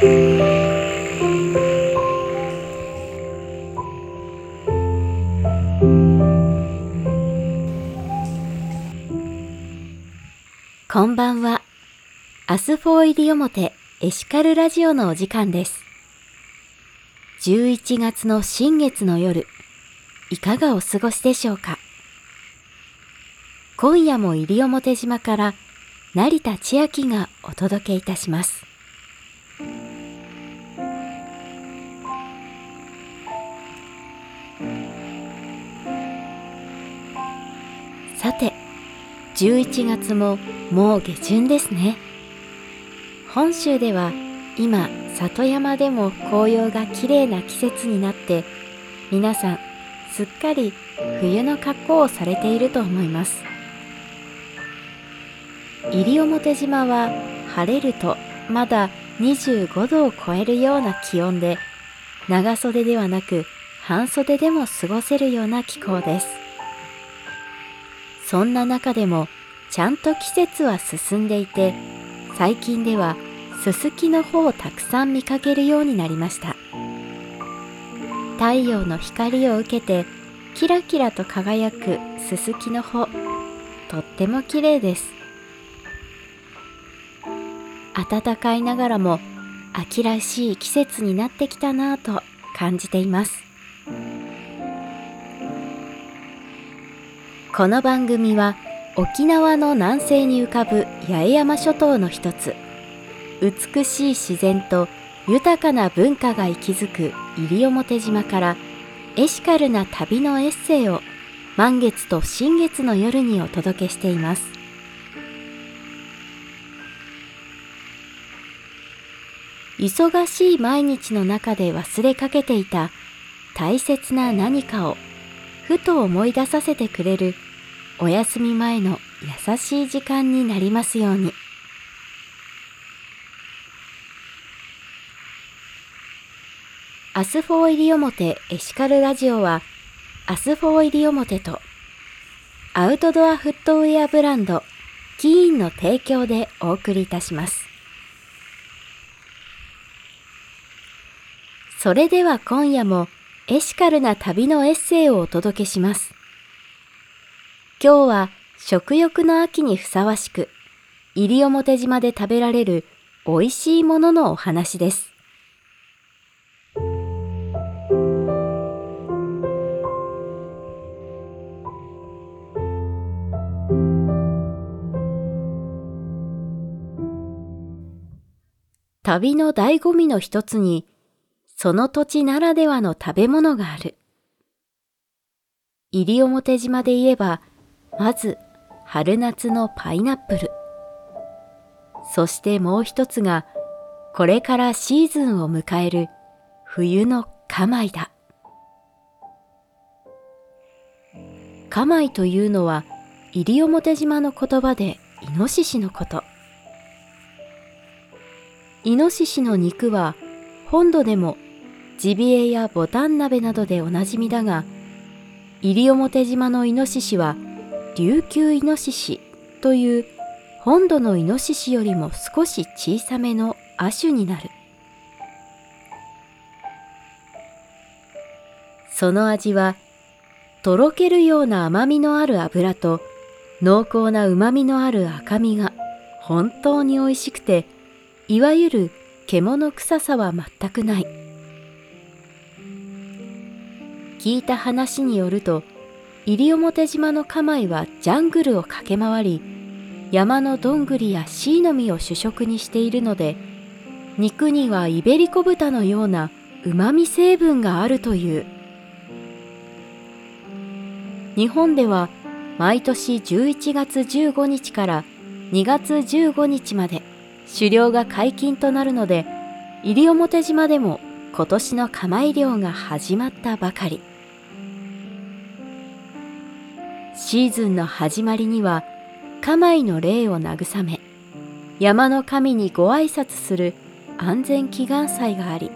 こんばんは。 Us 4 IRIOMOTE エシカルラジオのお時間です。11月の新月の夜、いかがお過ごしでしょうか？今夜も西表島から成田千秋がお届けいたします。11月ももう下旬ですね。本州では今里山でも紅葉がきれいな季節になって皆さんすっかり冬の格好をされていると思います。西表島は晴れるとまだ25度を超えるような気温で長袖ではなく半袖でも過ごせるような気候です。そんな中でもちゃんと季節は進んでいて最近ではススキの穂をたくさん見かけるようになりました。太陽の光を受けてキラキラと輝くススキの穂とっても綺麗です。暖かいながらも秋らしい季節になってきたなぁと感じています。この番組は沖縄の南西に浮かぶ八重山諸島の一つ。美しい自然と豊かな文化が息づく西表島からエシカルな旅のエッセイを満月と新月の夜にお届けしています。忙しい毎日の中で忘れかけていた大切な何かをふと思い出させてくれるお休み前の優しい時間になりますように。 Us 4 IRIOMOTE エシカルラジオは、 Us 4 IRIOMOTE と、アウトドアフットウェアブランド、 KEEN の提供でお送りいたします。それでは今夜もエシカルな旅のエッセイをお届けします。今日は食欲の秋にふさわしく、西表島で食べられる美味しいもののお話です。旅の醍醐味の一つに、その土地ならではの食べ物がある。西表島で言えば、まず春夏のパイナップル。そしてもう一つがこれからシーズンを迎える冬のカマイだ。カマイというのは西表島の言葉でイノシシのこと。イノシシの肉は本土でもジビエやボタン鍋などでおなじみだが西表島のイノシシは琉球イノシシという本土のイノシシよりも少し小さめの亜種になる。その味はとろけるような甘みのある脂と濃厚な旨みのある赤身が本当に美味しくていわゆる獣臭さは全くない。聞いた話によると西表島のカマイはジャングルを駆け回り山のどんぐりやシイの実を主食にしているので肉にはイベリコ豚のようなうまみ成分があるという日本では毎年11月15日から2月15日まで狩猟が解禁となるので西表島でも今年のカマイ漁が始まったばかり。シーズンの始まりには家内の霊を慰め山の神にご挨拶する安全祈願祭があり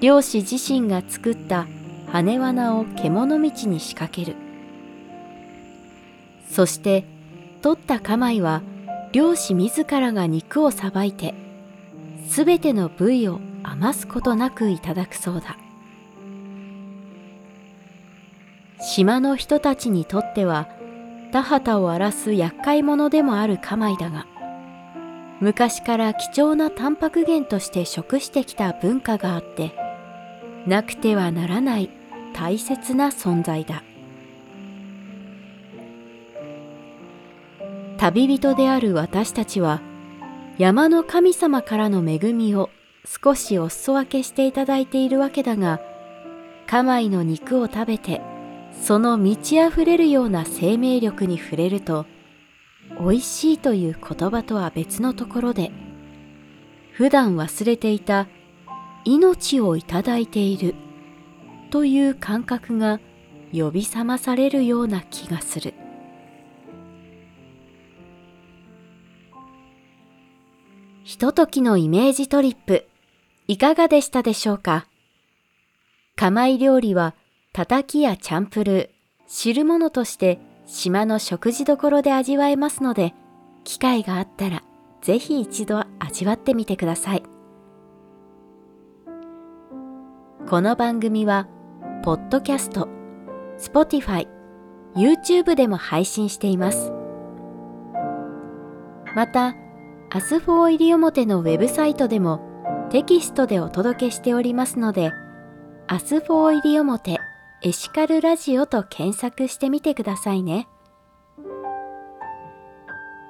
漁師自身が作った羽罠を獣道に仕掛ける。そして取った家内は漁師自らが肉をさばいてすべての部位を余すことなくいただくそうだ。島の人たちにとっては田畑を荒らす厄介者でもあるカマイだが昔から貴重なタンパク源として食してきた文化があってなくてはならない大切な存在だ。旅人である私たちは山の神様からの恵みを少しお裾分けしていただいているわけだがカマイの肉を食べてその満ち溢れるような生命力に触れると美味しいという言葉とは別のところで普段忘れていた命をいただいているという感覚が呼び覚まされるような気がする。ひとときのイメージトリップいかがでしたでしょうか？釜い料理はたたきやチャンプルー、汁物として島の食事どころで味わえますので、機会があったらぜひ一度味わってみてください。この番組は、ポッドキャスト、Spotify、YouTube でも配信しています。また、 Us 4 IRIOMOTE のウェブサイトでもテキストでお届けしておりますので、 Us 4 IRIOMOTE エシカルラジオと検索してみてくださいね。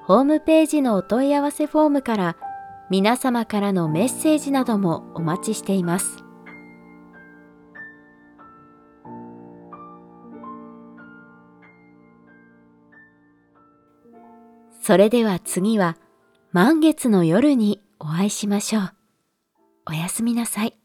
ホームページのお問い合わせフォームから皆様からのメッセージなどもお待ちしています。それでは次は満月の夜にお会いしましょう。おやすみなさい。